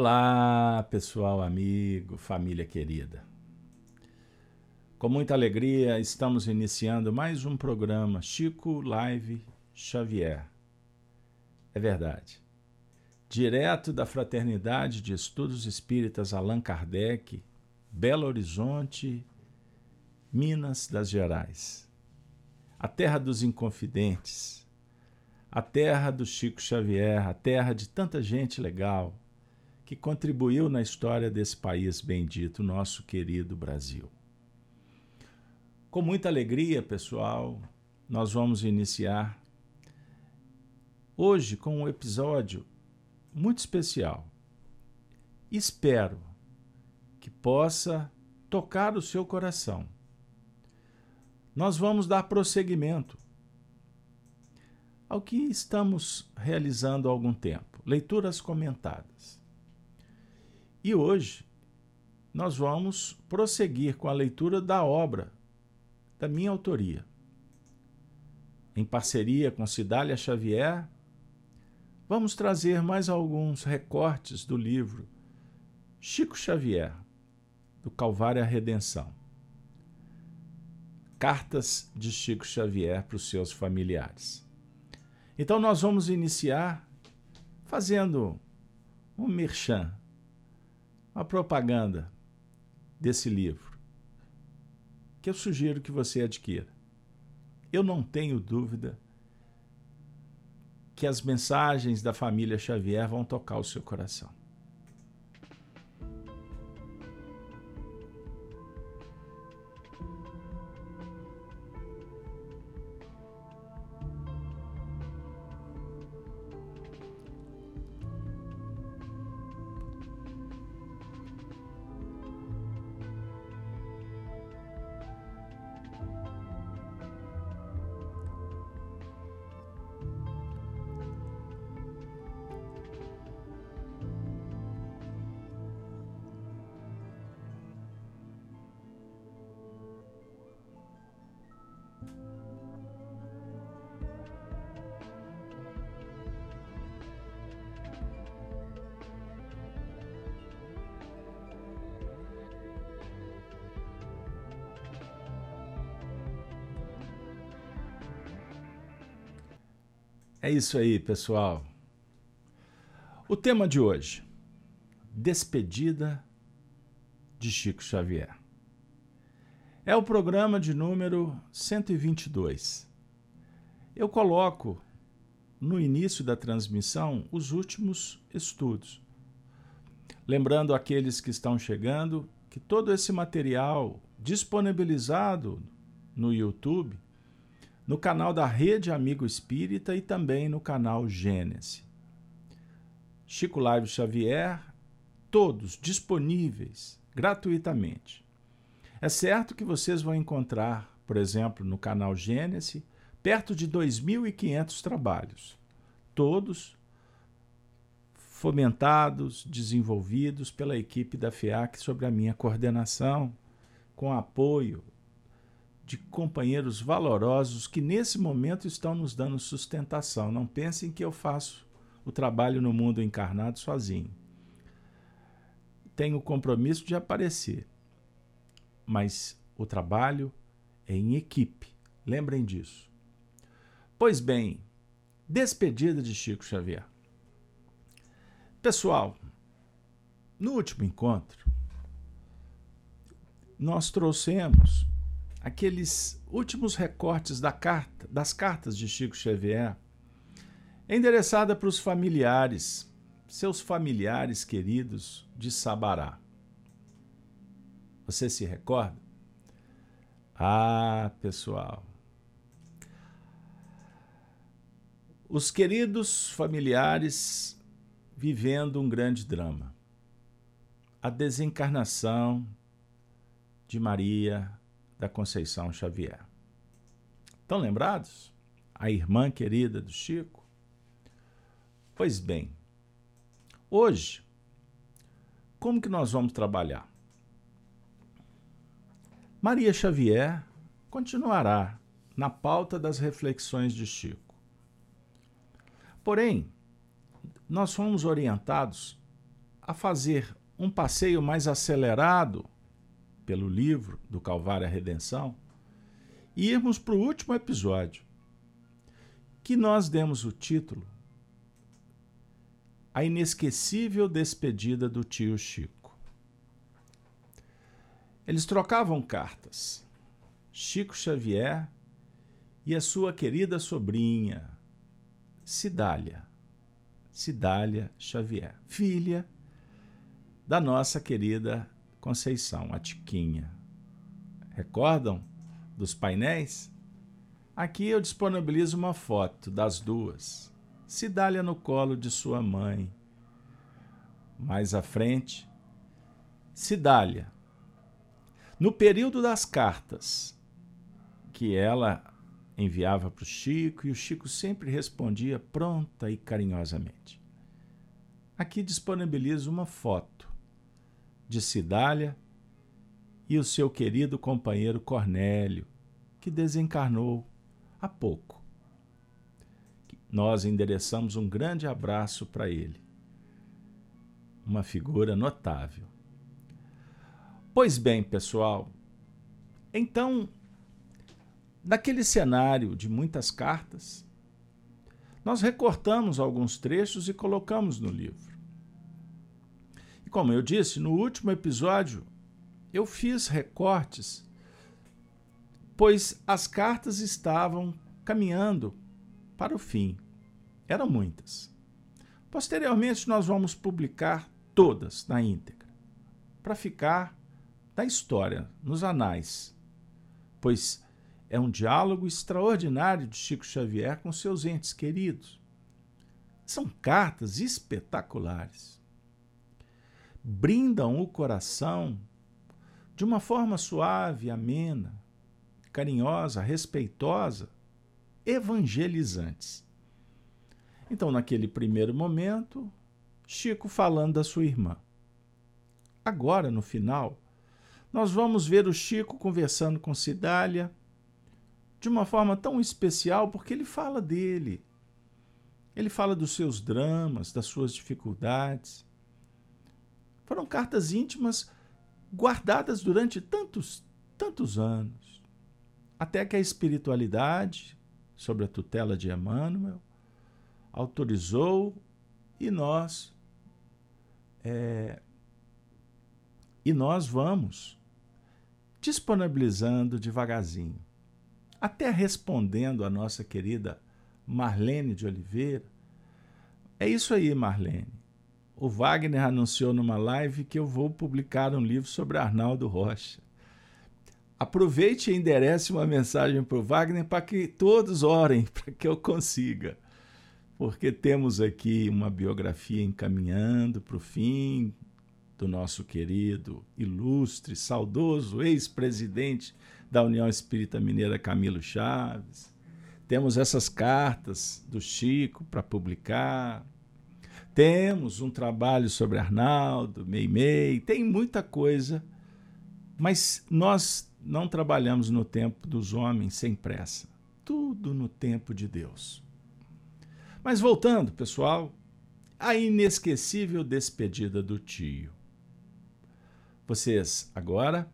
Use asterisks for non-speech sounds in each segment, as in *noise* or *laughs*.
Olá, pessoal, amigo, família querida. Com muita alegria, estamos iniciando mais um programa Chico Live Xavier. É verdade. Direto da Fraternidade de Estudos Espíritas Allan Kardec, Belo Horizonte, Minas das Gerais. A terra dos inconfidentes, a terra do Chico Xavier, a terra de tanta gente legal que contribuiu na história desse país bendito, nosso querido Brasil. Com muita alegria, pessoal, nós vamos iniciar hoje com um episódio muito especial. Espero que possa tocar o seu coração. Nós vamos dar prosseguimento ao que estamos realizando há algum tempo, leituras comentadas. E hoje nós vamos prosseguir com a leitura da obra da minha autoria. Em parceria com Cidália Xavier, vamos trazer mais alguns recortes do livro Chico Xavier, do Calvário à Redenção. Cartas de Chico Xavier para os seus familiares. Então, nós vamos iniciar fazendo um merchan a propaganda desse livro, que eu sugiro que você adquira. Eu não tenho dúvida que as mensagens da família Xavier vão tocar o seu coração. É isso aí, pessoal. O tema de hoje: Despedida de Chico Xavier. É o programa de número 122. Eu coloco no início da transmissão os últimos estudos. Lembrando aqueles que estão chegando que todo esse material disponibilizado no YouTube no canal da Rede Amigo Espírita e também no canal Gênesis. Chico Live Xavier, todos disponíveis gratuitamente. É certo que vocês vão encontrar, por exemplo, no canal Gênesis, perto de 2.500 trabalhos, todos fomentados, desenvolvidos pela equipe da FEAC sob a minha coordenação, com apoio de companheiros valorosos que nesse momento estão nos dando sustentação. Não pensem que eu faço o trabalho no mundo encarnado sozinho. Tenho o compromisso de aparecer, mas o trabalho é em equipe. Lembrem disso. Pois bem, despedida de Chico Xavier. Pessoal, no último encontro, nós trouxemos aqueles últimos recortes da carta, das cartas de Chico Xavier, endereçada para os familiares, seus familiares queridos de Sabará. Você se recorda? Ah, pessoal. Os queridos familiares vivendo um grande drama. A desencarnação de Maria da Conceição Xavier. Estão lembrados? A irmã querida do Chico? Pois bem, hoje, como que nós vamos trabalhar? Maria Xavier continuará na pauta das reflexões de Chico. Porém, nós fomos orientados a fazer um passeio mais acelerado pelo livro do Calvário à Redenção e irmos para o último episódio, que nós demos o título A Inesquecível Despedida do Tio Chico. Eles trocavam cartas. Chico Xavier e a sua querida sobrinha, Cidália. Cidália Xavier, filha da nossa querida Conceição, a Tiquinha. Recordam dos painéis? Aqui eu disponibilizo uma foto das duas. Cidália no colo de sua mãe. Mais à frente, Cidália. No período das cartas, que ela enviava para o Chico e o Chico sempre respondia pronta e carinhosamente. Aqui disponibilizo uma foto de Cidália e o seu querido companheiro Cornélio, que desencarnou há pouco. Nós endereçamos um grande abraço para ele. Uma figura notável. Pois bem, pessoal, então Naquele cenário de muitas cartas, nós recortamos alguns trechos e colocamos no livro. E como eu disse, no último episódio, eu fiz recortes, pois as cartas estavam caminhando para o fim. Eram muitas. Posteriormente, nós vamos publicar todas na íntegra, para ficar na história, nos anais, pois é um diálogo extraordinário de Chico Xavier com seus entes queridos. São cartas espetaculares. Brindam o coração de uma forma suave, amena, carinhosa, respeitosa, evangelizantes. Então, naquele primeiro momento, Chico falando da sua irmã. Agora, no final, nós vamos ver o Chico conversando com Cidália de uma forma tão especial porque ele fala dele. Ele fala dos seus dramas, das suas dificuldades. Foram cartas íntimas guardadas durante tantos, tantos anos, até que a espiritualidade, sob a tutela de Emmanuel, autorizou e nós é, e nós vamos disponibilizando devagarzinho até respondendo a nossa querida Marlene de Oliveira. É isso aí, Marlene. O Wagner anunciou numa live que eu vou publicar um livro sobre Arnaldo Rocha. Aproveite e enderece uma mensagem para o Wagner para que todos orem *laughs* para que eu consiga. Porque temos aqui uma biografia encaminhando para o fim do nosso querido, ilustre, saudoso ex-presidente da União Espírita Mineira Camilo Chaves. Temos essas cartas do Chico para publicar. Temos um trabalho sobre Arnaldo, Meimei, tem muita coisa, mas nós não trabalhamos no tempo dos homens sem pressa. Tudo no tempo de Deus. Mas voltando, pessoal, a inesquecível despedida do tio. Vocês agora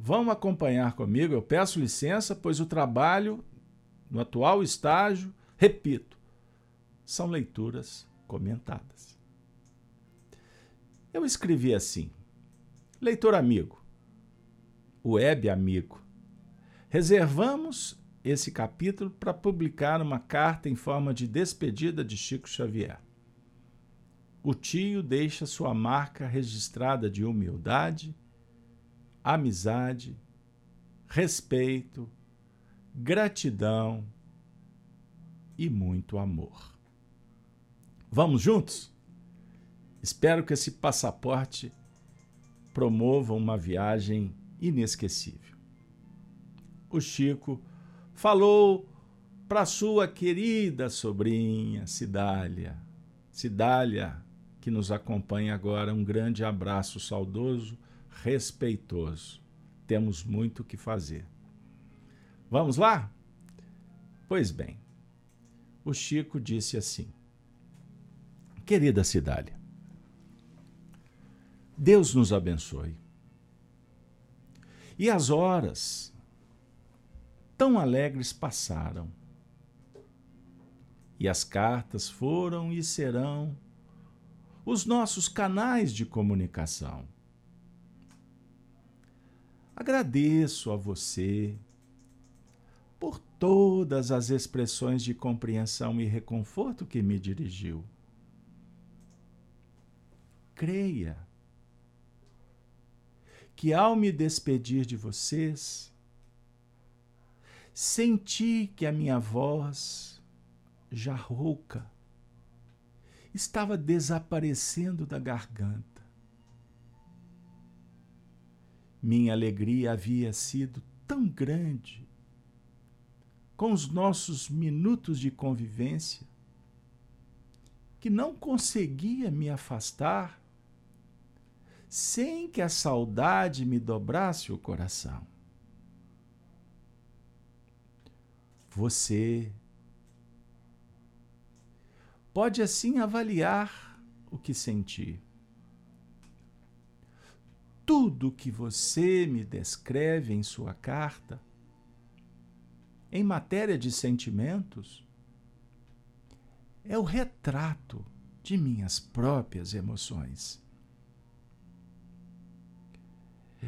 Vão acompanhar comigo, eu peço licença, pois o trabalho no atual estágio, repito, são leituras comentadas. Eu escrevi assim: Leitor amigo, web amigo, reservamos esse capítulo para publicar uma carta em forma de despedida de Chico Xavier. O tio deixa sua marca registrada de humildade amizade, respeito, gratidão e muito amor. Vamos juntos? Espero que esse passaporte promova uma viagem inesquecível. O Chico falou para sua querida sobrinha Cidália. Cidália, que nos acompanha agora, um grande abraço saudoso respeitoso. Temos muito o que fazer. Vamos lá? Pois bem, o Chico disse assim: Querida Cidália, Deus nos abençoe. E as horas tão alegres passaram. E as cartas foram e serão os nossos canais de comunicação. Agradeço a você por todas as expressões de compreensão e reconforto que me dirigiu. Creia que ao me despedir de vocês, senti que a minha voz, já rouca, estava desaparecendo da garganta. Minha alegria havia sido tão grande com os nossos minutos de convivência que não conseguia me afastar sem que a saudade me dobrasse o coração. Você pode assim avaliar o que senti. Tudo que você me descreve em sua carta, em matéria de sentimentos, é o retrato de minhas próprias emoções.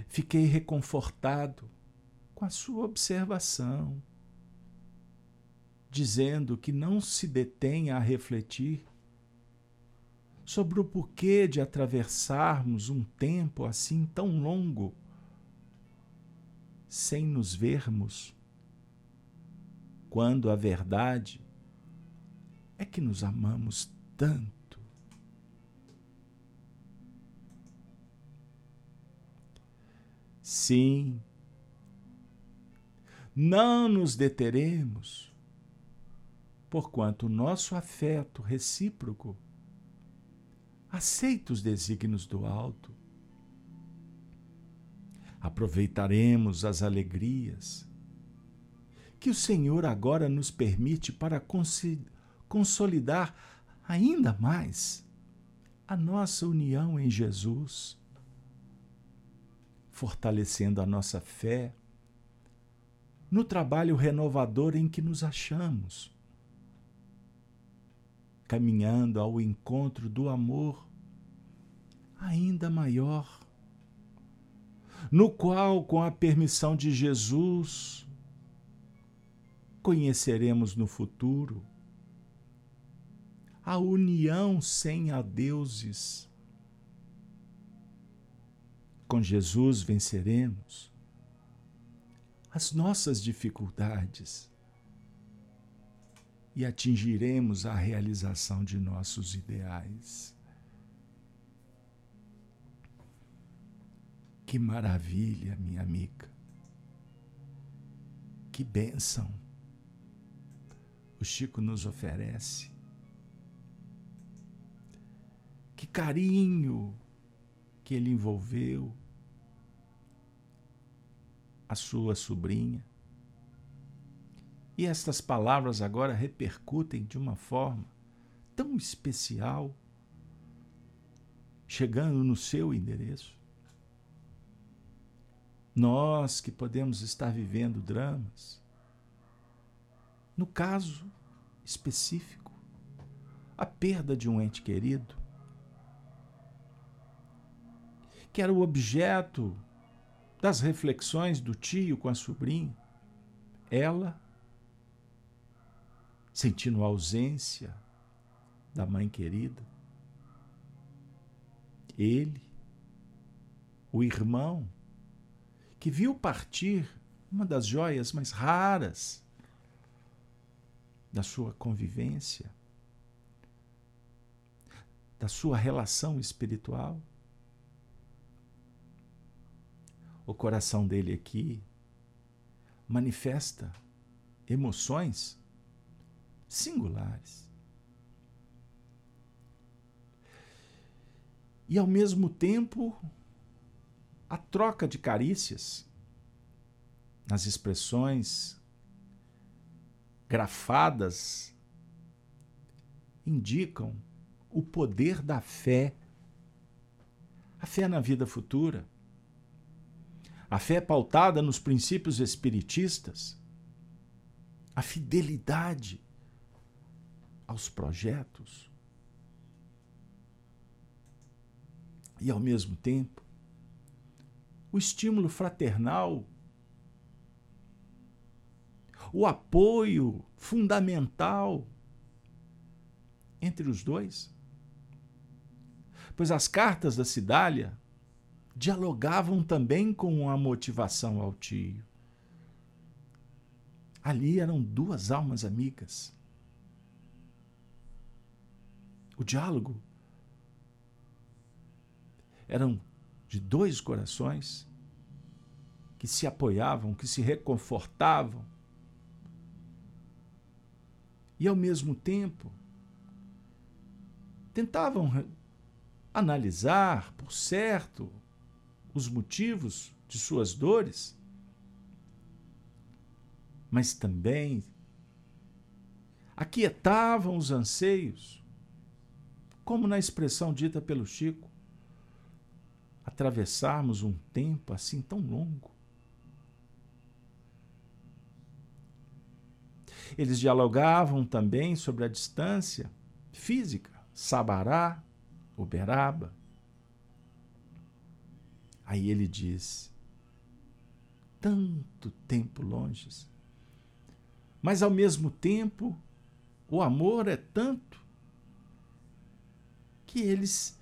Fiquei reconfortado com a sua observação, dizendo que não se detenha a refletir sobre o porquê de atravessarmos um tempo assim tão longo sem nos vermos, quando a verdade é que nos amamos tanto. Sim, não nos deteremos, porquanto o nosso afeto recíproco aceita os desígnios do alto. Aproveitaremos as alegrias que o Senhor agora nos permite para consolidar ainda mais a nossa união em Jesus fortalecendo a nossa fé no trabalho renovador em que nos achamos, caminhando ao encontro do amor ainda maior, no qual, com a permissão de Jesus, conheceremos no futuro a união sem adeuses com Jesus venceremos as nossas dificuldades e atingiremos a realização de nossos ideais. Que maravilha, minha amiga. Que bênção o Chico nos oferece. Que carinho que ele envolveu a sua sobrinha. E estas palavras agora repercutem de uma forma tão especial, chegando no seu endereço. Nós que podemos estar vivendo dramas, no caso específico, a perda de um ente querido, que era o objeto das reflexões do tio com a sobrinha. Ela, sentindo a ausência da mãe querida. Ele, o irmão, que viu partir uma das joias mais raras da sua convivência, da sua relação espiritual. O coração dele aqui manifesta emoções singulares. E ao mesmo tempo, a troca de carícias nas expressões grafadas indicam o poder da fé A fé na vida futura. A fé é pautada nos princípios espiritistas. A fidelidade aos projetos. E, ao mesmo tempo, o estímulo fraternal, o apoio fundamental entre os dois. Pois as cartas da Cidália dialogavam também com a motivação ao tio. Ali eram duas almas amigas. O diálogo eram de dois corações que se apoiavam, que se reconfortavam. E ao mesmo tempo tentavam analisar, por certo, os motivos de suas dores, mas também aquietavam os anseios, como na expressão dita pelo Chico, atravessarmos um tempo assim tão longo. Eles dialogavam também sobre a distância física, Sabará, Uberaba. Aí ele diz: tanto tempo longe, mas ao mesmo tempo o amor é tanto que eles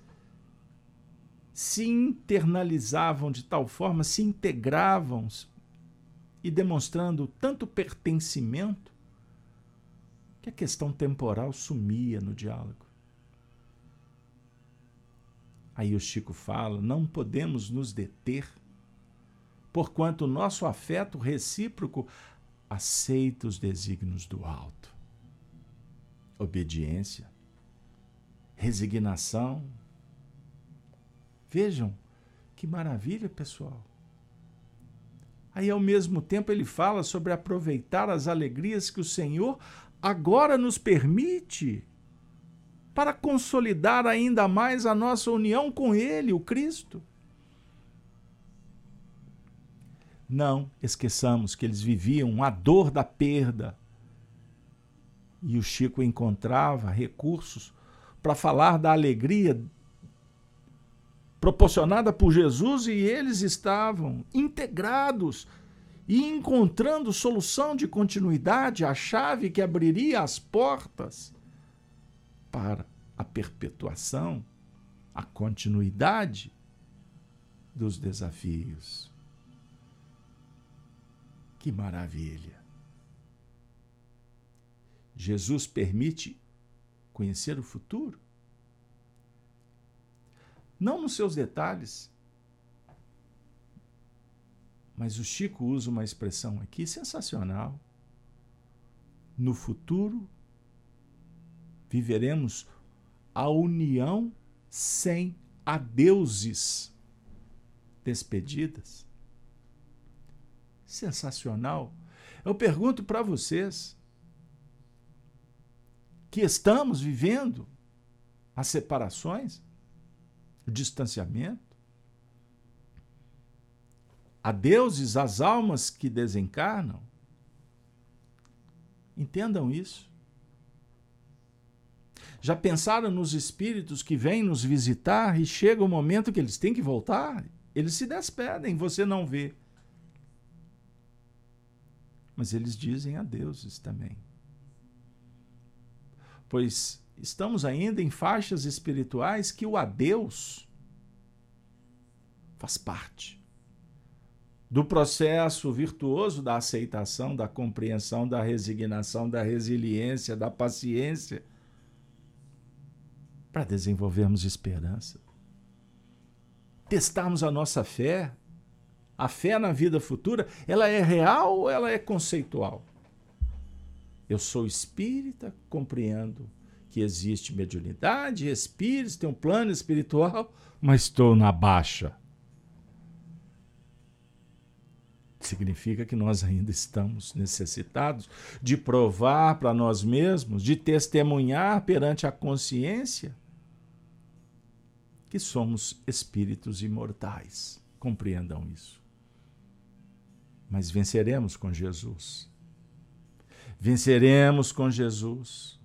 se internalizavam de tal forma, se integravam e demonstrando tanto pertencimento que a questão temporal sumia no diálogo. Aí o Chico fala: não podemos nos deter, porquanto o nosso afeto recíproco aceita os desígnios do alto. Obediência, resignação. Vejam que maravilha, pessoal. Aí, ao mesmo tempo, ele fala sobre aproveitar as alegrias que o Senhor agora nos permite para consolidar ainda mais a nossa união com Ele, o Cristo. Não esqueçamos que eles viviam a dor da perda. E o Chico encontrava recursos para falar da alegria proporcionada por Jesus e eles estavam integrados e encontrando solução de continuidade, a chave que abriria as portas para a perpetuação, a continuidade dos desafios. Que maravilha! Jesus permite conhecer o futuro. Não nos seus detalhes, mas o Chico usa uma expressão aqui sensacional. No futuro viveremos a união sem adeuses despedidas. Sensacional. Eu pergunto para vocês que estamos vivendo as separações, o distanciamento, a deuses, as almas que desencarnam. Entendam isso. Já pensaram nos espíritos que vêm nos visitar e chega o momento que eles têm que voltar? Eles se despedem, você não vê. Mas eles dizem adeuses também. Pois estamos ainda em faixas espirituais que o adeus faz parte do processo virtuoso da aceitação, da compreensão, da resignação, da resiliência, da paciência para desenvolvermos esperança. Testarmos a nossa fé. A fé na vida futura, ela é real ou ela é conceitual? Eu sou espírita, compreendo que existe mediunidade, espíritos, tem um plano espiritual, mas estou na baixa. Significa que nós ainda estamos necessitados de provar para nós mesmos, de testemunhar perante a consciência que somos espíritos imortais. Compreendam isso. Mas venceremos com Jesus. Venceremos com Jesus.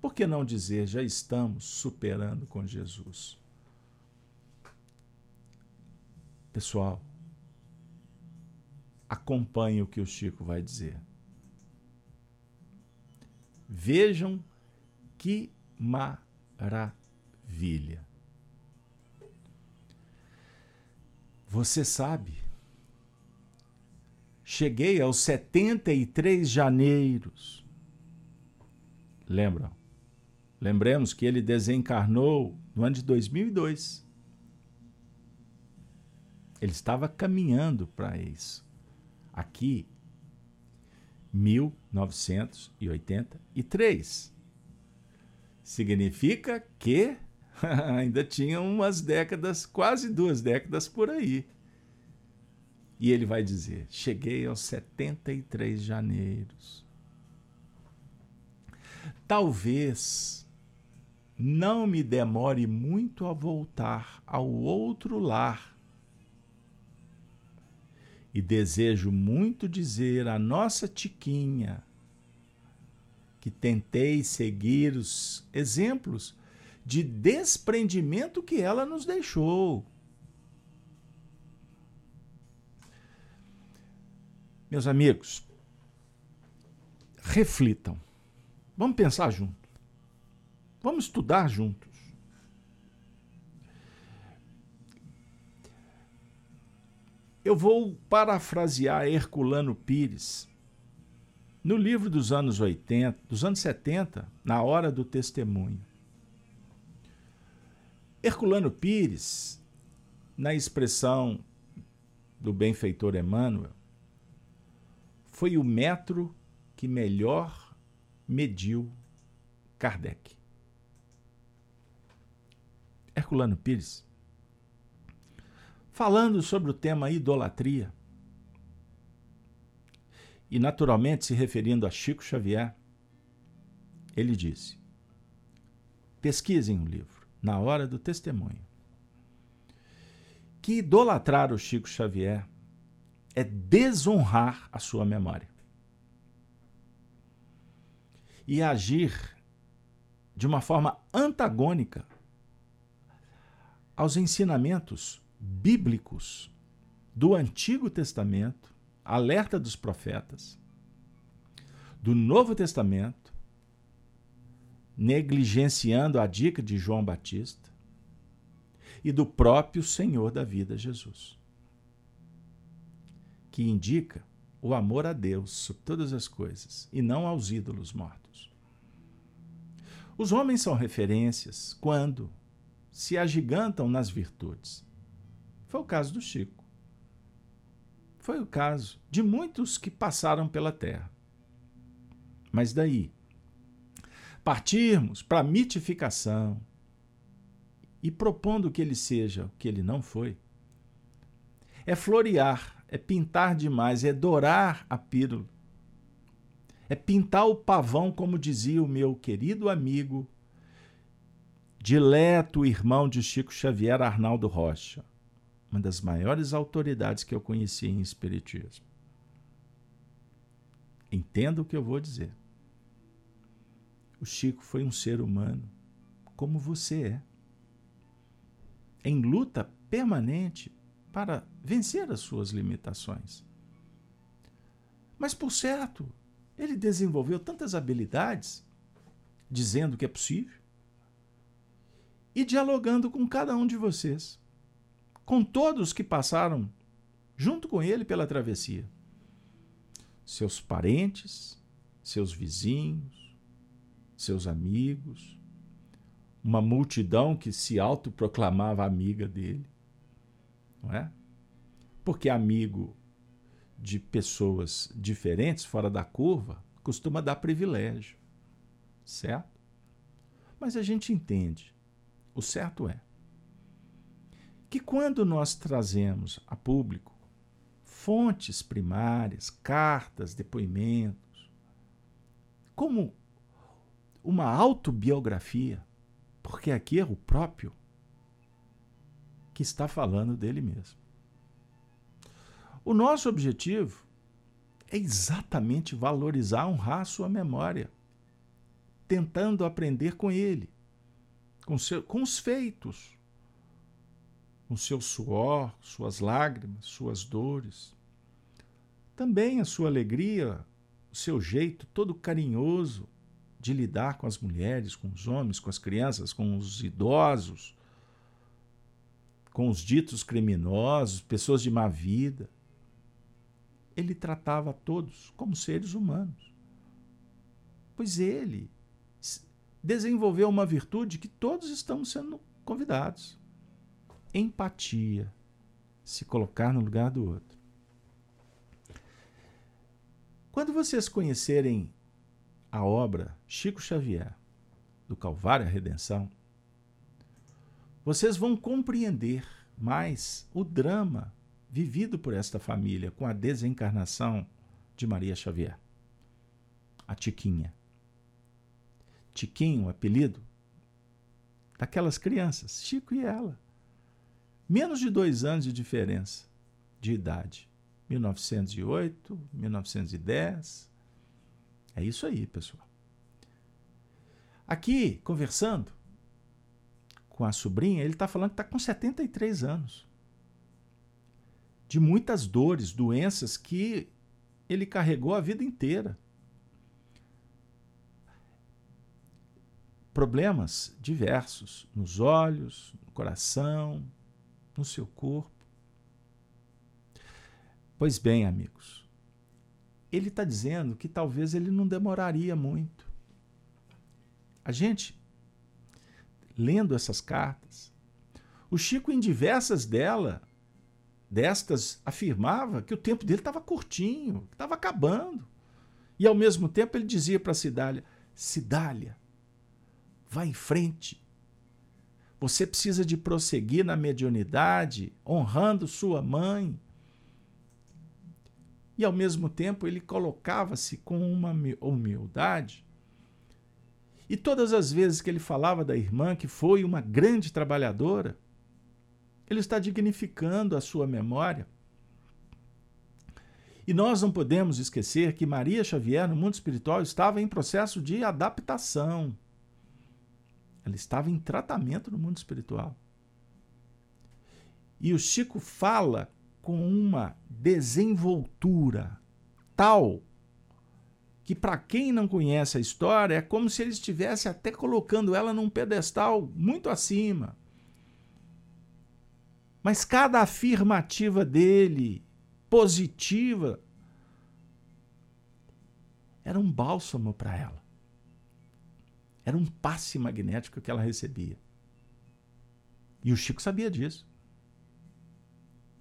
Por que não dizer já estamos superando com Jesus? Pessoal, acompanhe o que o Chico vai dizer. Vejam que maravilha. Você sabe, cheguei aos 73 janeiros. Lembram? Lembremos que ele desencarnou no ano de 2002. Ele estava caminhando para isso. Aqui, 1983. Significa que *laughs* ainda tinha umas décadas, quase duas décadas por aí. E ele vai dizer: Cheguei aos 73 janeiros. Talvez não me demore muito a voltar ao outro lar e desejo muito dizer à nossa Tiquinha que tentei seguir os exemplos de desprendimento que ela nos deixou. Meus amigos, reflitam. Vamos pensar juntos. Vamos estudar juntos. Eu vou parafrasear Herculano Pires. No livro dos anos 80, dos anos 70, na hora do testemunho. Herculano Pires, na expressão do benfeitor Emmanuel, foi o metro que melhor mediu Kardec. Herculano Pires falando sobre o tema idolatria. E, naturalmente, se referindo a Chico Xavier, ele disse: pesquisem o livro, na hora do testemunho. Que idolatrar o Chico Xavier é desonrar a sua memória. E agir de uma forma antagônica aos ensinamentos bíblicos do Antigo Testamento, alerta dos profetas, do Novo Testamento, negligenciando a dica de João Batista e do próprio Senhor da vida, Jesus, que indica o amor a Deus sobre todas as coisas e não aos ídolos mortos. Os homens são referências quando se agigantam nas virtudes foi o caso do Chico. Foi o caso de muitos que passaram pela terra. Mas daí, partirmos para a mitificação e propondo que ele seja o que ele não foi, é florear, é pintar demais, é dourar a pílula, é pintar o pavão, como dizia o meu querido amigo, dileto irmão de Chico Xavier, Arnaldo Rocha uma das maiores autoridades que eu conheci em Espiritismo. Entenda o que eu vou dizer. O Chico foi um ser humano como você é, em luta permanente para vencer as suas limitações. Mas, por certo, ele desenvolveu tantas habilidades, dizendo que é possível, e dialogando com cada um de vocês com todos que passaram junto com ele pela travessia. Seus parentes, seus vizinhos, seus amigos, uma multidão que se autoproclamava amiga dele, não é? Porque amigo de pessoas diferentes, fora da curva, costuma dar privilégio, certo? Mas a gente entende. O certo é que quando nós trazemos a público fontes primárias, cartas, depoimentos, como uma autobiografia, porque aqui é o próprio que está falando dele mesmo. O nosso objetivo é exatamente valorizar, honrar sua memória, tentando aprender com ele, com, seu, com os feitos, com seu suor, suas lágrimas, suas dores. Também a sua alegria, o seu jeito todo carinhoso de lidar com as mulheres, com os homens, com as crianças, com os idosos, com os ditos criminosos, pessoas de má vida. Ele tratava todos como seres humanos. Pois ele desenvolveu uma virtude que todos estamos sendo convidados empatia, se colocar no lugar do outro. Quando vocês conhecerem a obra Chico Xavier, do Calvário à Redenção, vocês vão compreender mais o drama vivido por esta família com a desencarnação de Maria Xavier, a Tiquinha. Tiquinho, apelido daquelas crianças, Chico e ela. Menos de dois anos de diferença de idade. 1908, 1910. É isso aí, pessoal. Aqui, conversando com a sobrinha, ele está falando que está com 73 anos. De muitas dores, doenças que ele carregou a vida inteira. Problemas diversos nos olhos, no coração, no seu corpo. Pois bem, amigos, ele está dizendo que talvez ele não demoraria muito. A gente, lendo essas cartas, o Chico, em diversas dela, destas, afirmava que o tempo dele estava curtinho, estava acabando. E ao mesmo tempo ele dizia para Cidália: Cidália, vá em frente, você precisa de prosseguir na mediunidade, honrando sua mãe. E ao mesmo tempo ele colocava-se com uma humildade. E todas as vezes que ele falava da irmã, que foi uma grande trabalhadora, ele está dignificando a sua memória. E nós não podemos esquecer que Maria Xavier, no mundo espiritual, estava em processo de adaptação. Ela estava em tratamento no mundo espiritual. E o Chico fala com uma desenvoltura tal que, para quem não conhece a história, é como se ele estivesse até colocando ela num pedestal muito acima. Mas cada afirmativa dele, positiva, era um bálsamo para ela. Era um passe magnético que ela recebia. E o Chico sabia disso.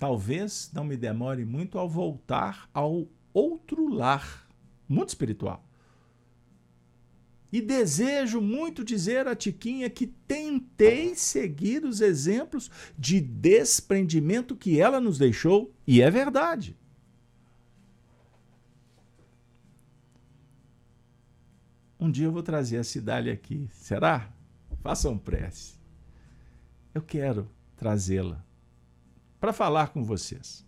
Talvez não me demore muito ao voltar ao outro lar, muito espiritual. E desejo muito dizer a Tiquinha que tentei seguir os exemplos de desprendimento que ela nos deixou, e é verdade. Um dia eu vou trazer a Cidália aqui. Será? Façam prece. Eu quero trazê-la para falar com vocês.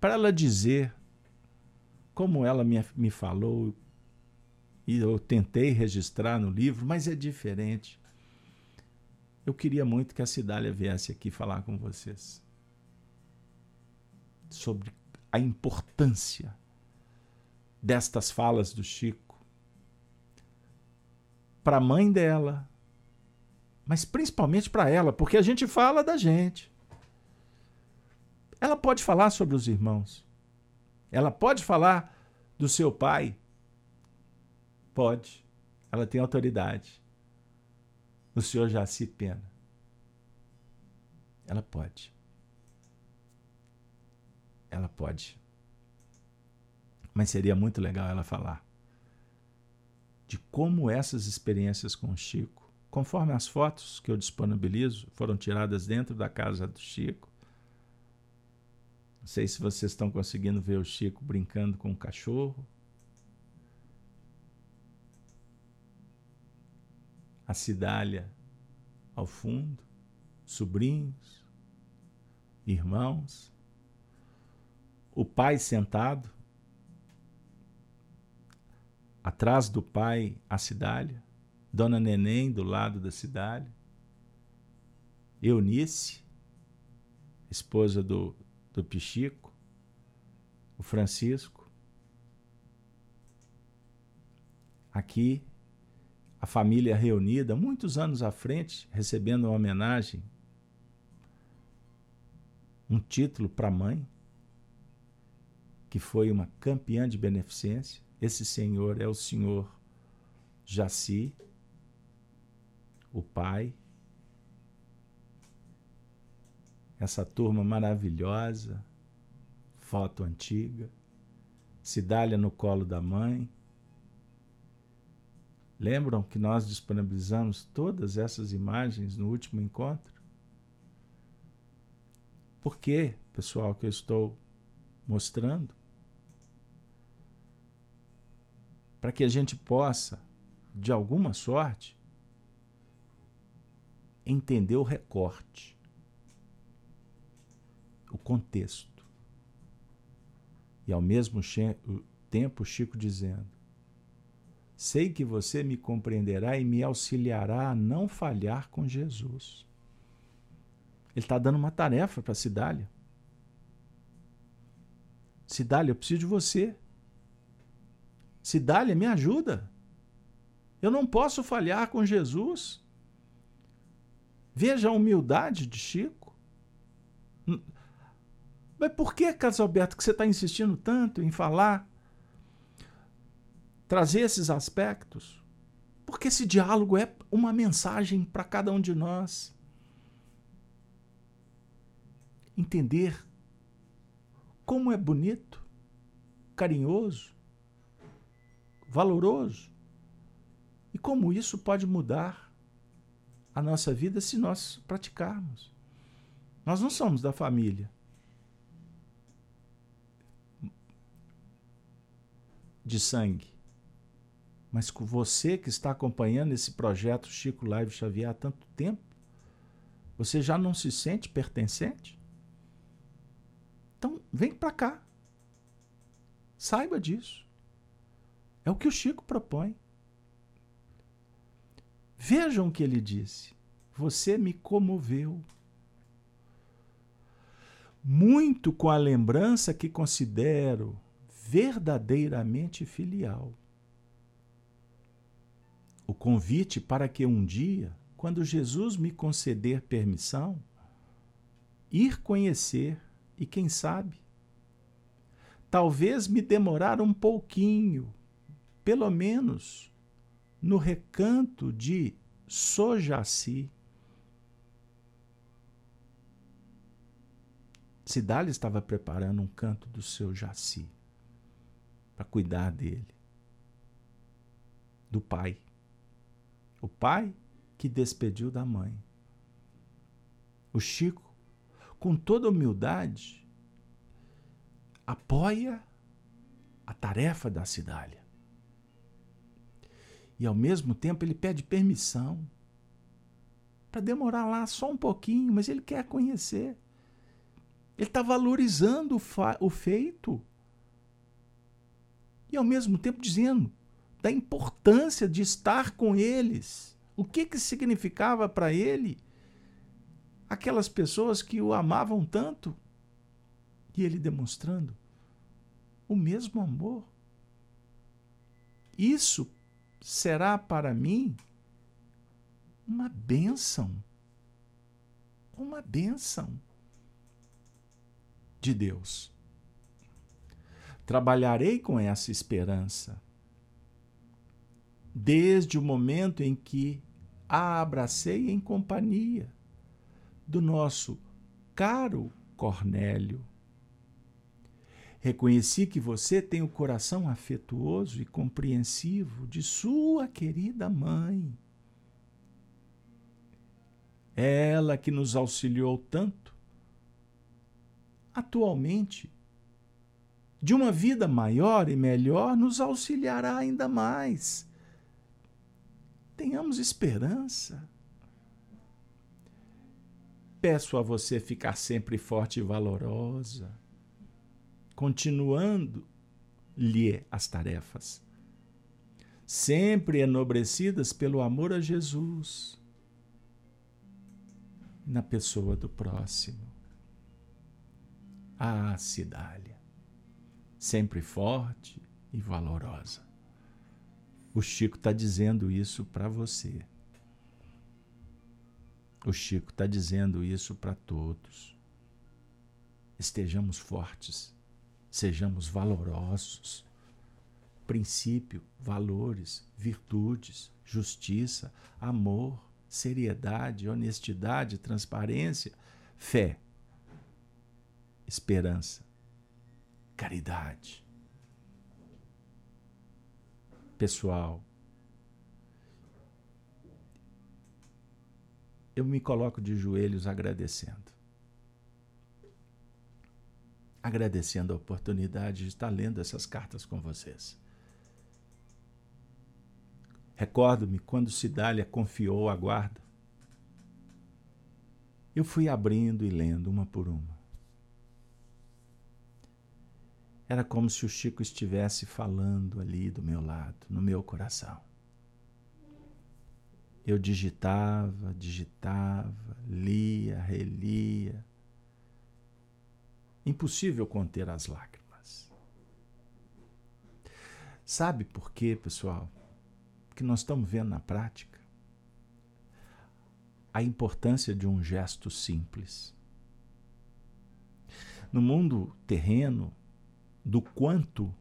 Para ela dizer como ela me, me falou e eu tentei registrar no livro, mas é diferente. Eu queria muito que a Cidália viesse aqui falar com vocês sobre a importância destas falas do Chico para a mãe dela, mas principalmente para ela, porque a gente fala da gente. Ela pode falar sobre os irmãos. Ela pode falar do seu pai. Pode. Ela tem autoridade. O senhor se Pena. Ela pode. Ela pode. Mas seria muito legal ela falar de como essas experiências com o Chico, conforme as fotos que eu disponibilizo, foram tiradas dentro da casa do Chico. Não sei se vocês estão conseguindo ver o Chico brincando com o cachorro. A Cidália ao fundo, sobrinhos, irmãos, o pai sentado, atrás do pai a Cidália, Dona Neném do lado da Cidália, Eunice, esposa do, do Pichico, o Francisco. Aqui, a família reunida, muitos anos à frente, recebendo uma homenagem, um título para a mãe, que foi uma campeã de beneficência. Esse senhor é o senhor Jaci, o pai. Essa turma maravilhosa, foto antiga, Cidália no colo da mãe. Lembram que nós disponibilizamos todas essas imagens no último encontro? Por que, pessoal, que eu estou mostrando? Para que a gente possa, de alguma sorte, entender o recorte, o contexto. E ao mesmo tempo, Chico dizendo: Sei que você me compreenderá e me auxiliará a não falhar com Jesus. Ele está dando uma tarefa para Cidália. Cidália, eu preciso de você. Cidália, me ajuda. Eu não posso falhar com Jesus. Veja a humildade de Chico. Mas por que, Carlos Alberto, que você está insistindo tanto em falar, trazer esses aspectos? Porque esse diálogo é uma mensagem para cada um de nós. Entender como é bonito, carinhoso, valoroso e como isso pode mudar a nossa vida se nós praticarmos. Nós não somos da família. De sangue. Mas com você que está acompanhando esse projeto Chico Live Xavier há tanto tempo, você já não se sente pertencente? Então, vem para cá. Saiba disso. É o que o Chico propõe. Vejam o que ele disse. Você me comoveu. Muito com a lembrança que considero verdadeiramente filial. O convite para que um dia, quando Jesus me conceder permissão, ir conhecer e, quem sabe, talvez me demorar um pouquinho, pelo menos no recanto de Sojaci. Cidália estava preparando um canto do seu Jaci para cuidar dele, do pai. O pai que despediu da mãe. O Chico, com toda humildade, apoia a tarefa da Cidália. E ao mesmo tempo ele pede permissão para demorar lá só um pouquinho, mas ele quer conhecer. Ele está valorizando o, o feito. E ao mesmo tempo dizendo da importância de estar com eles. O que, que significava para ele aquelas pessoas que o amavam tanto e ele demonstrando o mesmo amor. Isso será para mim uma bênção. Uma bênção de Deus. Trabalharei com essa esperança desde o momento em que a abracei em companhia do nosso caro Cornélio Reconheci que você tem o coração afetuoso e compreensivo de sua querida mãe. Ela que nos auxiliou tanto. Atualmente, de uma vida maior e melhor, nos auxiliará ainda mais. Tenhamos esperança. peço a você ficar sempre forte e valorosa, continuando-lhe as tarefas, sempre enobrecidas pelo amor a Jesus na pessoa do próximo. Ah, Cidália, sempre forte e valorosa. O Chico está dizendo isso para você. O Chico está dizendo isso para todos. Estejamos fortes, sejamos valorosos. Princípio, valores, virtudes, justiça, amor, seriedade, honestidade, transparência, fé, esperança, caridade. Pessoal, eu me coloco de joelhos agradecendo. Agradecendo a oportunidade de estar lendo essas cartas com vocês. Recordo-me quando Cidália confiou a guarda. Eu fui abrindo e lendo uma por uma. Era como se o Chico estivesse falando ali do meu lado, no meu coração. Eu digitava, digitava, lia, relia. Impossível conter as lágrimas. Sabe por quê, pessoal? que nós estamos vendo na prática a importância de um gesto simples. No mundo terreno, do quanto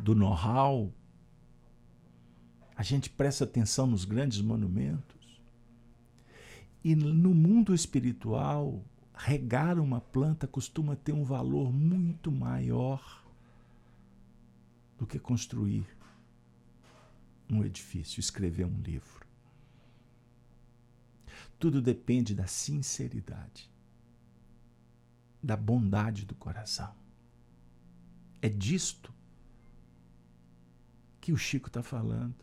do know-how, a gente presta atenção nos grandes monumentos. E no mundo espiritual, regar uma planta costuma ter um valor muito maior do que construir um edifício, escrever um livro. Tudo depende da sinceridade, da bondade do coração. É disto que o Chico está falando.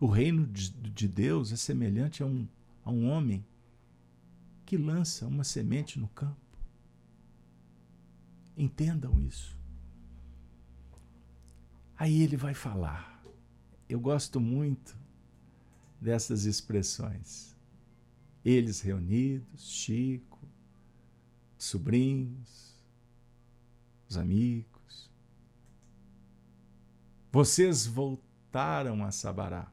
O reino de Deus é semelhante a um, a um homem que lança uma semente no campo. Entendam isso. Aí ele vai falar eu gosto muito dessas expressões. Eles reunidos, Chico, sobrinhos, os amigos. Vocês voltaram a Sabará.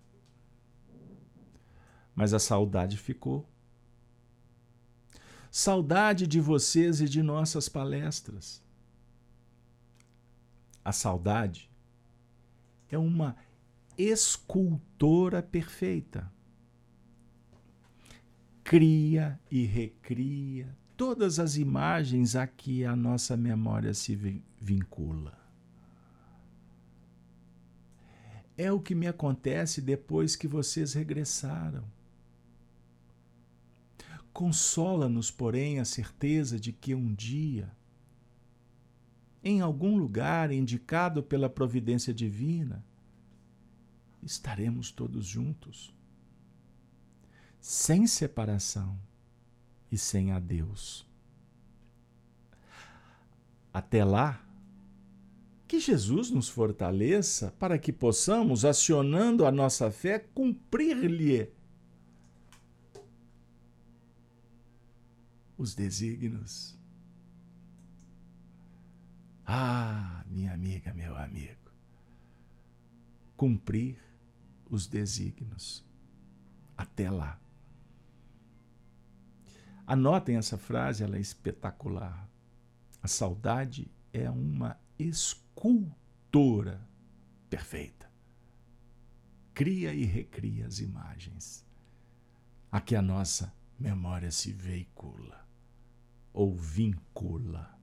Mas a saudade ficou. Saudade de vocês e de nossas palestras. A saudade é uma escultora perfeita. Cria e recria todas as imagens a que a nossa memória se vincula. É o que me acontece depois que vocês regressaram. Consola-nos, porém, a certeza de que um dia, em algum lugar indicado pela providência divina, estaremos todos juntos, sem separação e sem adeus. Até lá, que Jesus nos fortaleça para que possamos, acionando a nossa fé, cumprir-lhe os desígnios. Ah, minha amiga, meu amigo, cumprir os desígnios. Até lá. Anotem essa frase, ela é espetacular. A saudade é uma escultora perfeita. Cria e recria as imagens a que a nossa memória se veicula ou vincula.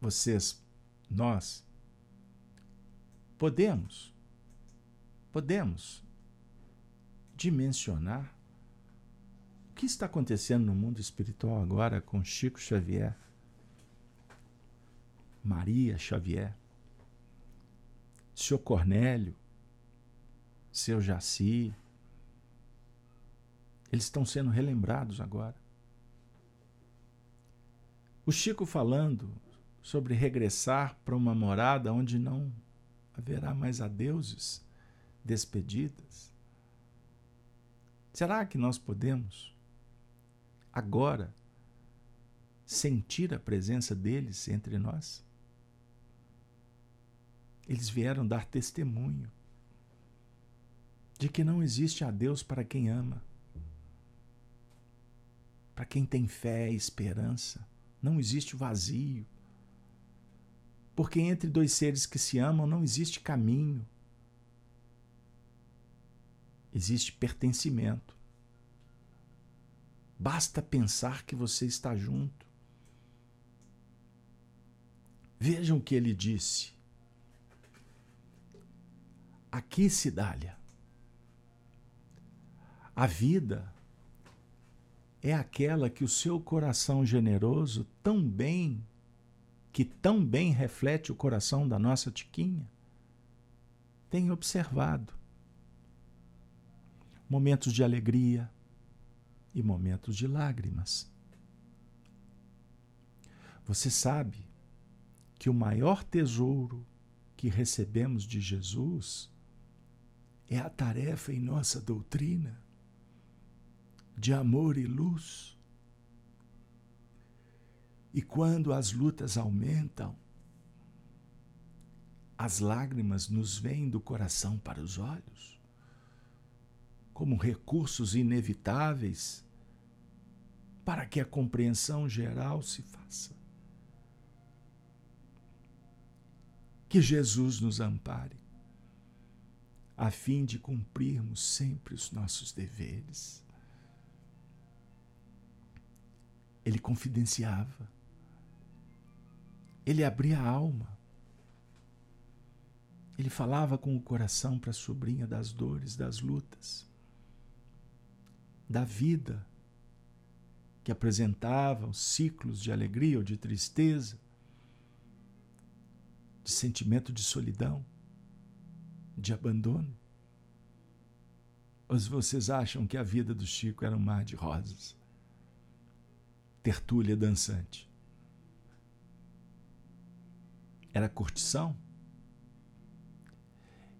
Vocês, nós, Podemos, podemos dimensionar o que está acontecendo no mundo espiritual agora com Chico Xavier, Maria Xavier, Sr. Cornélio, seu Jaci. Eles estão sendo relembrados agora. O Chico falando sobre regressar para uma morada onde não haverá mais adeuses, despedidas. Será que nós podemos, agora, sentir a presença deles entre nós? Eles vieram dar testemunho de que não existe adeus para quem ama, para quem tem fé e esperança. Não existe vazio. Porque entre dois seres que se amam não existe caminho. Existe pertencimento. Basta pensar que você está junto. Vejam o que ele disse. Aqui, Cidália, a vida é aquela que o seu coração generoso tão bem, que tão bem reflete o coração da nossa Tiquinha, tem observado. Momentos de alegria e momentos de lágrimas. Você sabe que o maior tesouro que recebemos de Jesus é a tarefa em nossa doutrina de amor e luz. E quando as lutas aumentam, as lágrimas nos vêm do coração para os olhos, como recursos inevitáveis para que a compreensão geral se faça. Que Jesus nos ampare a fim de cumprirmos sempre os nossos deveres. Ele confidenciava. Ele abria a alma. Ele falava com o coração para a sobrinha das dores, das lutas, da vida, que apresentava ciclos de alegria ou de tristeza, de sentimento de solidão de abandono? Ou vocês acham que a vida do Chico era um mar de rosas? Tertúlia dançante. Era curtição?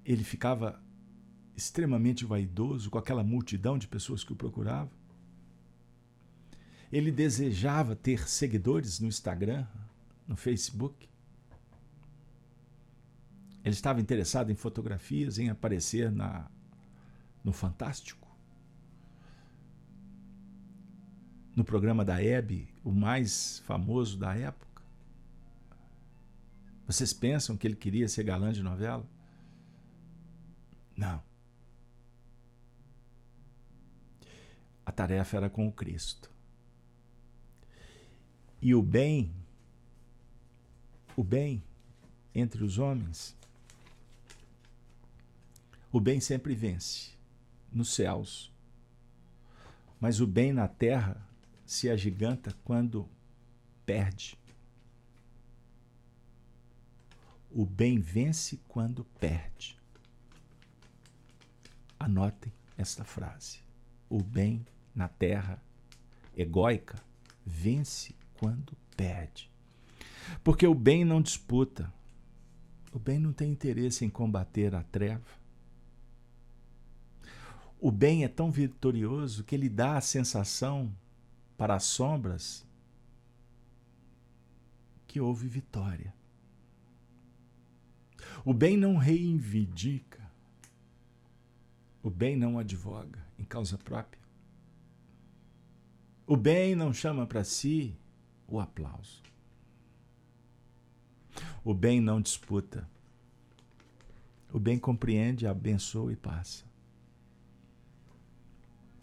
Ele ficava extremamente vaidoso com aquela multidão de pessoas que o procuravam? Ele desejava ter seguidores no Instagram, no Facebook? Ele estava interessado em fotografias, em aparecer na, no Fantástico. No programa da Hebe, o mais famoso da época. Vocês pensam que ele queria ser galã de novela? Não. A tarefa era com Cristo. E o bem, o bem entre os homens, o bem sempre vence nos céus, mas o bem na terra se agiganta quando perde. O bem vence quando perde. Anotem esta frase. O bem na terra egóica vence quando perde. Porque o bem não disputa. O bem não tem interesse em combater a treva o bem é tão vitorioso que ele dá a sensação para as sombras que houve vitória. O bem não reivindica, o bem não advoga em causa própria. O bem não chama para si o aplauso. O bem não disputa. O bem compreende, abençoa e passa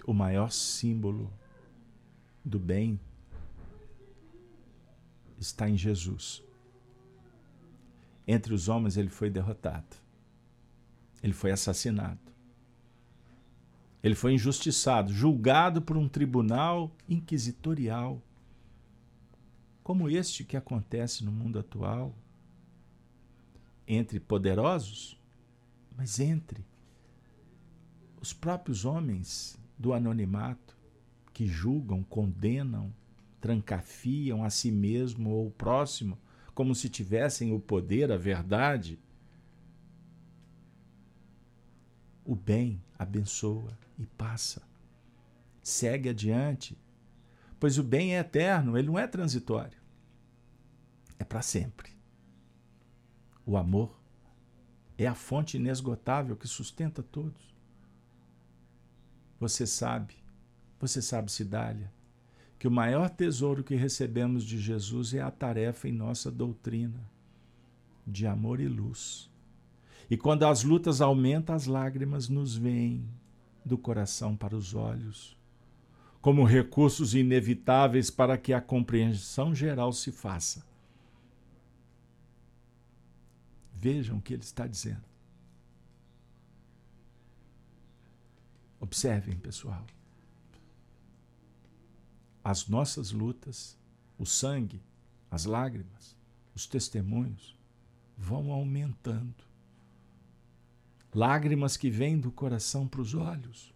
o maior símbolo do bem está em Jesus. Entre os homens ele foi derrotado. Ele foi assassinado. Ele foi injustiçado, julgado por um tribunal inquisitorial, como este que acontece no mundo atual, entre poderosos, mas entre os próprios homens do anonimato que julgam, condenam, trancafiam a si mesmo ou o próximo como se tivessem o poder, a verdade. O bem abençoa e passa. Segue adiante, pois o bem é eterno, ele não é transitório. É para sempre. O amor é a fonte inesgotável que sustenta todos. Você sabe, você sabe, Cidália, que o maior tesouro que recebemos de Jesus é a tarefa em nossa doutrina de amor e luz. E quando as lutas aumentam, as lágrimas nos vêm do coração para os olhos, como recursos inevitáveis para que a compreensão geral se faça. Vejam o que ele está dizendo. Observem, pessoal as nossas lutas, o sangue, as lágrimas, os testemunhos vão aumentando. Lágrimas que vêm do coração para os olhos,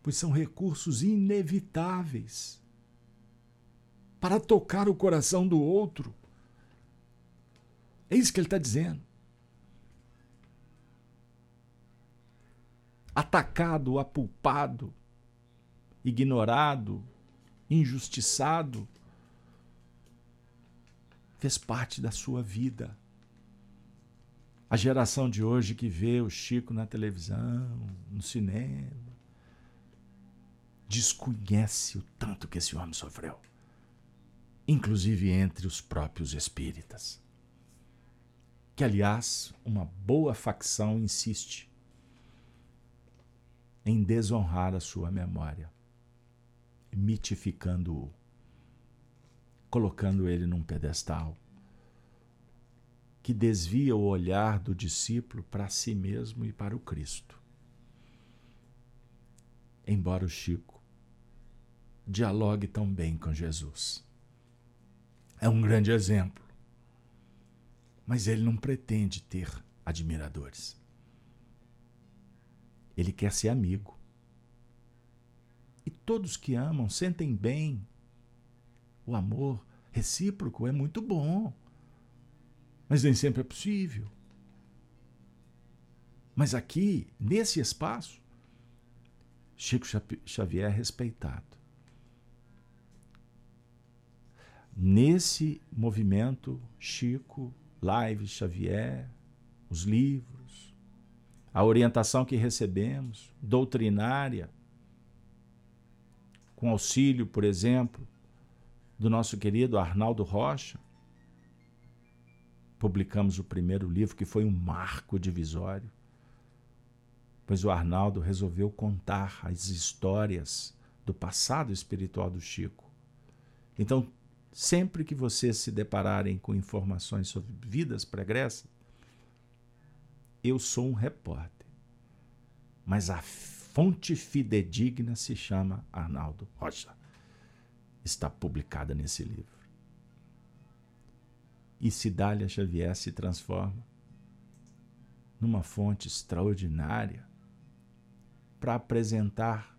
pois são recursos inevitáveis para tocar o coração do outro. É isso que ele está dizendo. Atacado, apulpado, ignorado, injustiçado, fez parte da sua vida. A geração de hoje que vê o Chico na televisão, no cinema, desconhece o tanto que esse homem sofreu, inclusive entre os próprios espíritas. Que, aliás, uma boa facção insiste em desonrar a sua memória mitificando-o, colocando ele num pedestal, que desvia o olhar do discípulo para si mesmo e para o Cristo. Embora o Chico dialogue tão bem com Jesus. É um grande exemplo. Mas ele não pretende ter admiradores. Ele quer ser amigo. E todos que amam sentem bem. O amor recíproco é muito bom. Mas nem sempre é possível. Mas aqui, nesse espaço, Chico Xavier é respeitado. Nesse movimento, Chico, Live Xavier, os livros, a orientação que recebemos, doutrinária, com auxílio, por exemplo, do nosso querido Arnaldo Rocha. Publicamos o primeiro livro, que foi um marco divisório, pois o Arnaldo resolveu contar as histórias do passado espiritual do Chico. Então, sempre que vocês se depararem com informações sobre vidas pregressas, eu sou um repórter. Mas a fonte fidedigna se chama Arnaldo Rocha. Está publicada nesse livro. E Cidália Xavier se transforma numa fonte extraordinária para apresentar,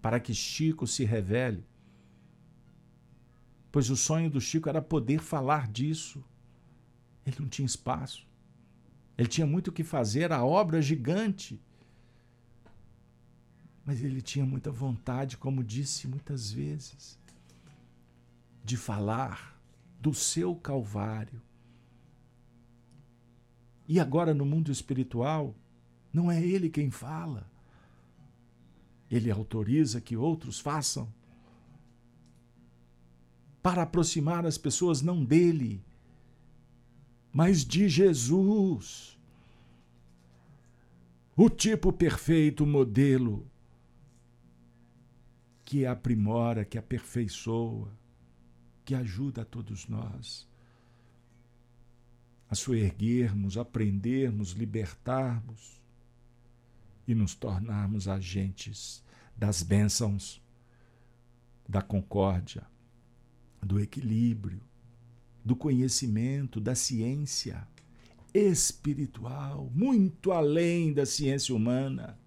para que Chico se revele. Pois o sonho do Chico era poder falar disso. Ele não tinha espaço. Ele tinha muito o que fazer, a obra gigante mas ele tinha muita vontade, como disse muitas vezes, de falar do seu Calvário. E agora no mundo espiritual, não é ele quem fala. Ele autoriza que outros façam para aproximar as pessoas não dele, mas de Jesus. O tipo perfeito modelo que aprimora, que aperfeiçoa, que ajuda a todos nós a soerguermos, aprendermos, libertarmos e nos tornarmos agentes das bênçãos, da concórdia, do equilíbrio, do conhecimento, da ciência. espiritual, muito além da ciência humana,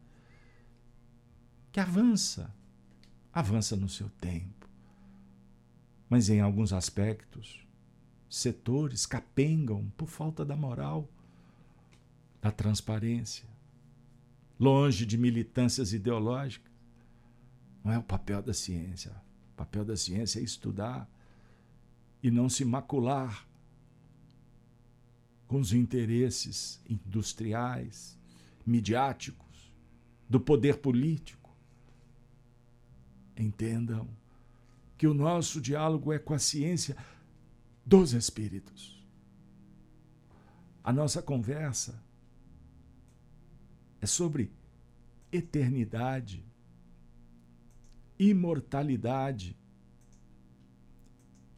que avança, avança no seu tempo. Mas em alguns aspectos, setores capengam por falta da moral, da transparência, longe de militâncias ideológicas. Não é o papel da ciência. O papel da ciência é estudar e não se macular com os interesses industriais, midiáticos, do poder político. Entendam que o nosso diálogo é com a ciência dos espíritos. A nossa conversa é sobre eternidade, imortalidade,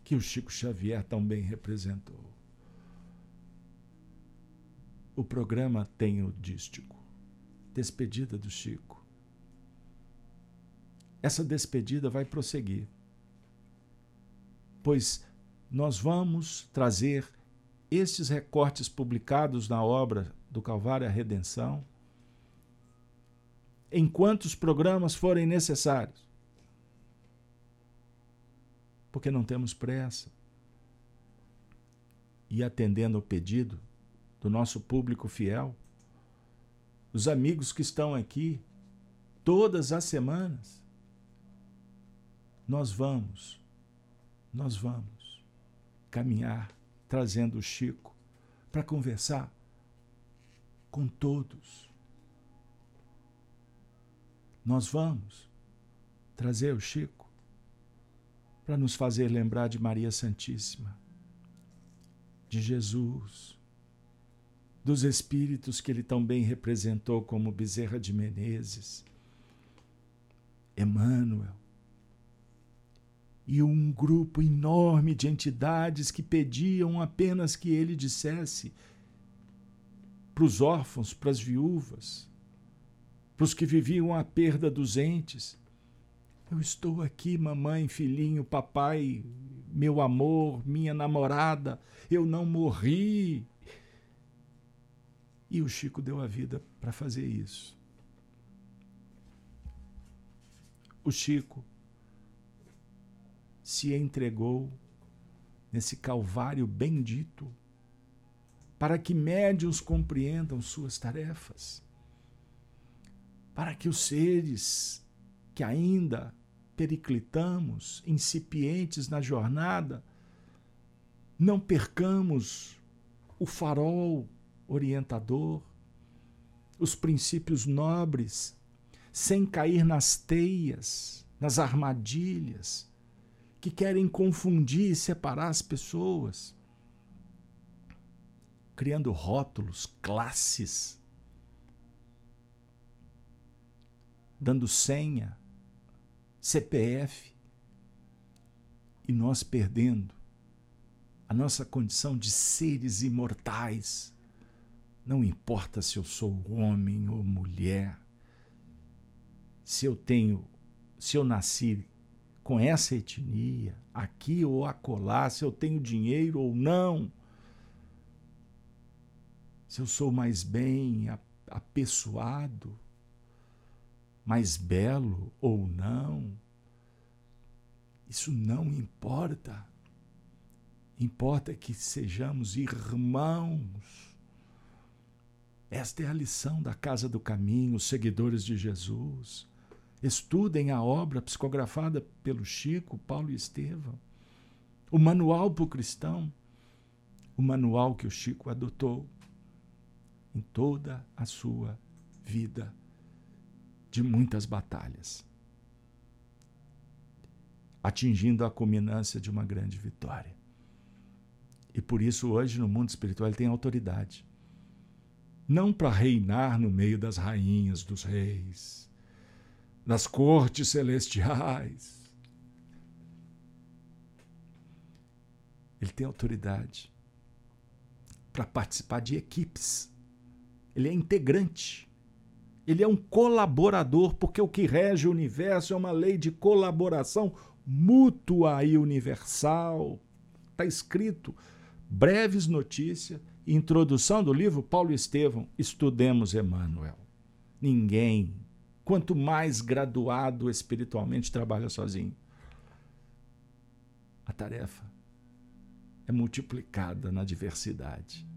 que o Chico Xavier também representou. O programa tem o dístico Despedida do Chico. Essa despedida vai prosseguir, pois nós vamos trazer estes recortes publicados na obra do Calvário a Redenção, enquanto os programas forem necessários. Porque não temos pressa. E atendendo ao pedido do nosso público fiel, os amigos que estão aqui todas as semanas, nós vamos, nós vamos caminhar trazendo o Chico para conversar com todos. Nós vamos trazer o Chico para nos fazer lembrar de Maria Santíssima, de Jesus, dos espíritos que ele também representou como Bezerra de Menezes, Emmanuel, e um grupo enorme de entidades que pediam apenas que ele dissesse para os órfãos, para as viúvas, para os que viviam a perda dos entes. Eu estou aqui, mamãe, filhinho, papai, meu amor, minha namorada, eu não morri. E o Chico deu a vida para fazer isso. O Chico se entregou nesse calvário bendito para que médios compreendam suas tarefas, para que os seres que ainda periclitamos, incipientes na jornada, não percamos o farol orientador, os princípios nobres, sem cair nas teias, nas armadilhas que querem confundir e separar as pessoas, criando rótulos, classes, dando senha, CPF, e nós perdendo a nossa condição de seres imortais. Não importa se eu sou homem ou mulher, se eu tenho, se eu nasci com essa etnia, aqui ou acolá, se eu tenho dinheiro ou não, se eu sou mais bem apessoado, mais belo ou não, isso não importa. Importa que sejamos irmãos esta é a lição da Casa do Caminho, os seguidores de Jesus. Estudem a obra psicografada pelo Chico, Paulo e Estevão. O manual para o cristão, o manual que o Chico adotou em toda a sua vida de muitas batalhas, atingindo a culminância de uma grande vitória. E por isso, hoje, no mundo espiritual, ele tem autoridade não para reinar no meio das rainhas, dos reis, das cortes celestiais. Ele tem autoridade para participar de equipes. Ele é integrante. Ele é um colaborador, porque o que rege o universo é uma lei de colaboração mútua e universal. Está escrito breves notícias introdução do livro, Paulo Estevão, estudemos Emmanuel. Ninguém, quanto mais graduado espiritualmente, trabalha sozinho. A tarefa é multiplicada na diversidade,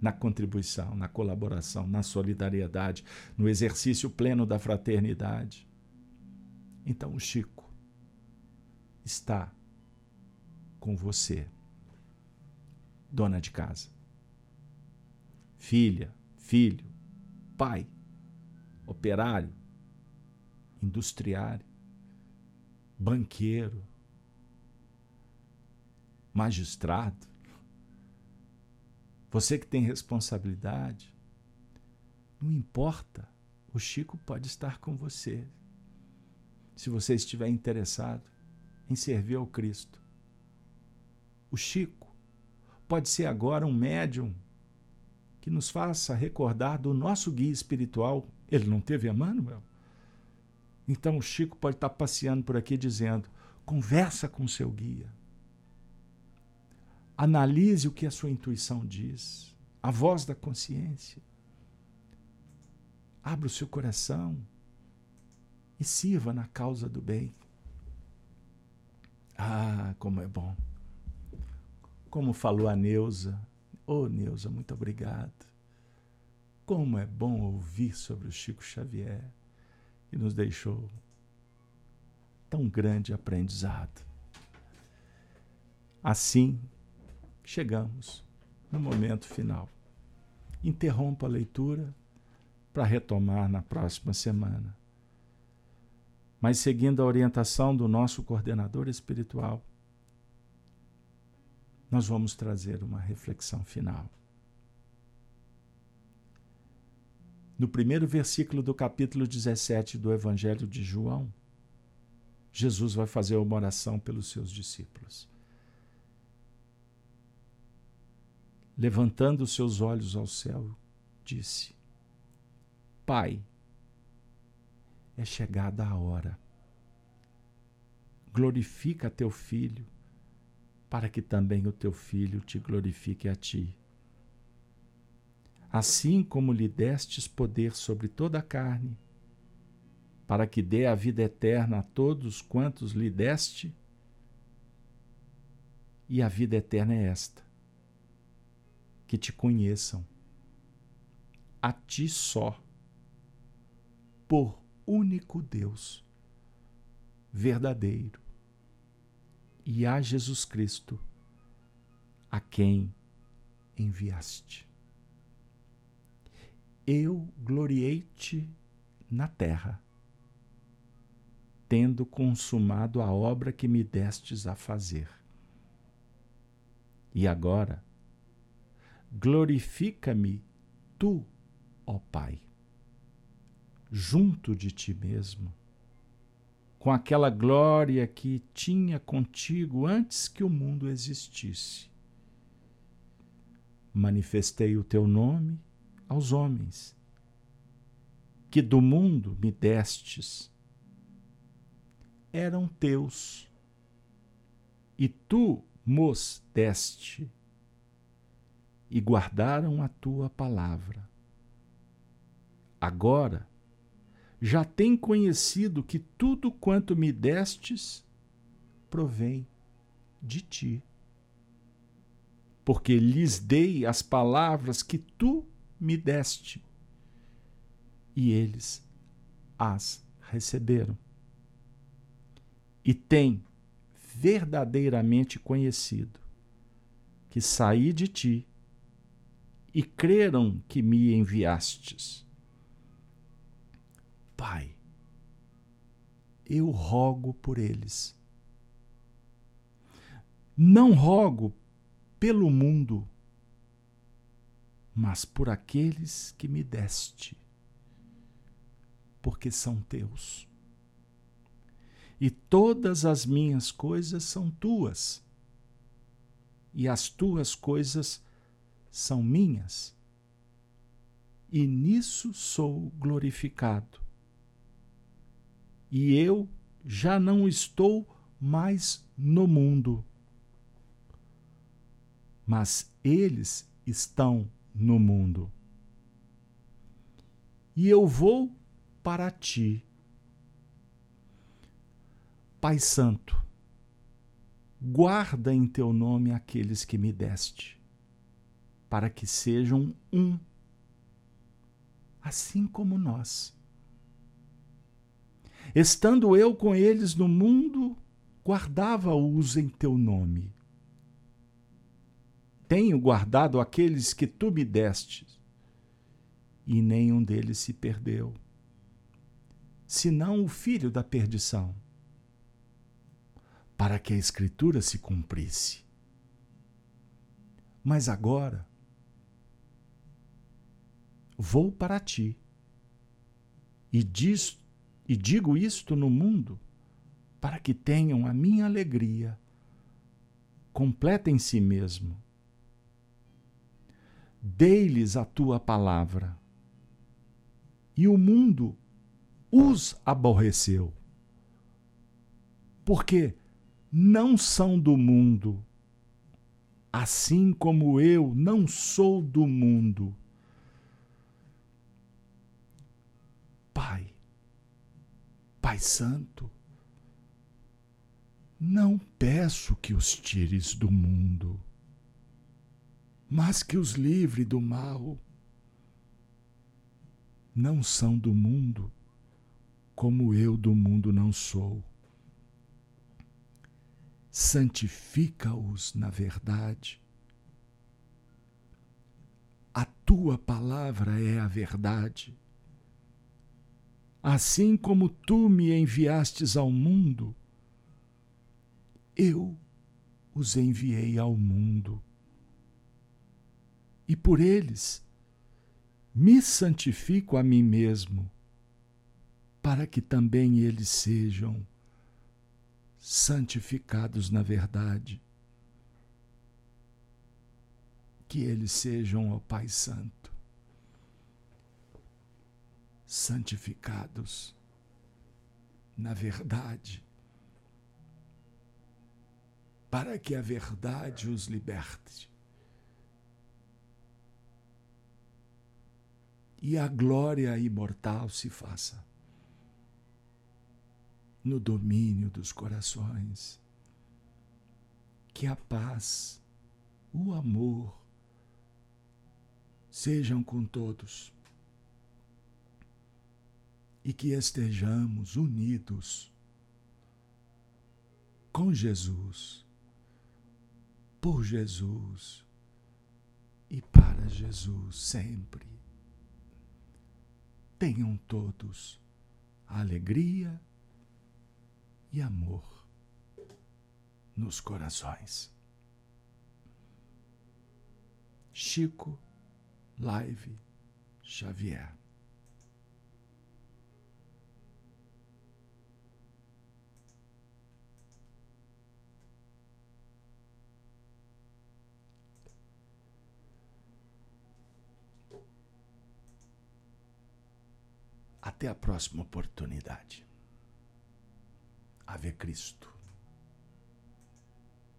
na contribuição, na colaboração, na solidariedade, no exercício pleno da fraternidade. Então, o Chico está com você, dona de casa, filha, filho, pai, operário, industriário, banqueiro, magistrado, você que tem responsabilidade, não importa, o Chico pode estar com você. Se você estiver interessado em servir ao Cristo. O Chico pode ser agora um médium que nos faça recordar do nosso guia espiritual. Ele não teve Emmanuel? Então o Chico pode estar passeando por aqui dizendo: conversa com seu guia. Analise o que a sua intuição diz, a voz da consciência. Abra o seu coração e sirva na causa do bem. Ah, como é bom. Como falou a Neuza. Oh, Neuza, muito obrigado. Como é bom ouvir sobre o Chico Xavier, que nos deixou tão grande aprendizado. Assim, chegamos no momento final. Interrompa a leitura para retomar na próxima semana mas seguindo a orientação do nosso coordenador espiritual, nós vamos trazer uma reflexão final. No primeiro versículo do capítulo 17 do Evangelho de João, Jesus vai fazer uma oração pelos seus discípulos. Levantando os seus olhos ao céu, disse: Pai, é chegada a hora. Glorifica teu filho, para que também o teu filho te glorifique a ti. Assim como lhe destes poder sobre toda a carne, para que dê a vida eterna a todos quantos lhe deste, e a vida eterna é esta: que te conheçam, a ti só, por único Deus, verdadeiro, e a Jesus Cristo, a quem enviaste. Eu gloriei-te na terra, tendo consumado a obra que me destes a fazer. E agora, glorifica-me tu, ó Pai junto de ti mesmo, com aquela glória que tinha contigo antes que o mundo existisse. Manifestei o teu nome aos homens, que do mundo me destes. Eram teus, e tu mos deste, e guardaram a tua palavra. Agora, já tem conhecido que tudo quanto me destes provém de ti. Porque lhes dei as palavras que tu me deste, e eles as receberam. E têm verdadeiramente conhecido que saí de ti e creram que me enviastes. Pai, eu rogo por eles. Não rogo pelo mundo, mas por aqueles que me deste, porque são teus. E todas as minhas coisas são tuas, e as tuas coisas são minhas, e nisso sou glorificado e eu já não estou mais no mundo. Mas eles estão no mundo. E eu vou para ti. Pai Santo, guarda em teu nome aqueles que me deste, para que sejam um, assim como nós. Estando eu com eles no mundo, guardava-os em teu nome. Tenho guardado aqueles que tu me deste, e nenhum deles se perdeu, senão o filho da perdição, para que a Escritura se cumprisse. Mas agora vou para ti, e, diz, e digo isto no mundo, para que tenham a minha alegria completa em si mesmo. Dei-lhes a tua palavra, e o mundo os aborreceu, porque não são do mundo, assim como eu não sou do mundo. Pai, Pai Santo, não peço que os tires do mundo, mas que os livre do mal. Não são do mundo, como eu do mundo não sou. Santifica-os na verdade. A tua palavra é a verdade. Assim como tu me enviastes ao mundo, eu os enviei ao mundo. E por eles me santifico a mim mesmo, para que também eles sejam santificados na verdade. Que eles sejam, ó Pai Santo, santificados na verdade para que a verdade os liberte. E a glória imortal se faça no domínio dos corações. Que a paz, o amor sejam com todos e que estejamos unidos com Jesus por Jesus e para Jesus sempre. Tenham todos alegria e amor nos corações. Chico Live Xavier. Até a próxima oportunidade. Ave Cristo.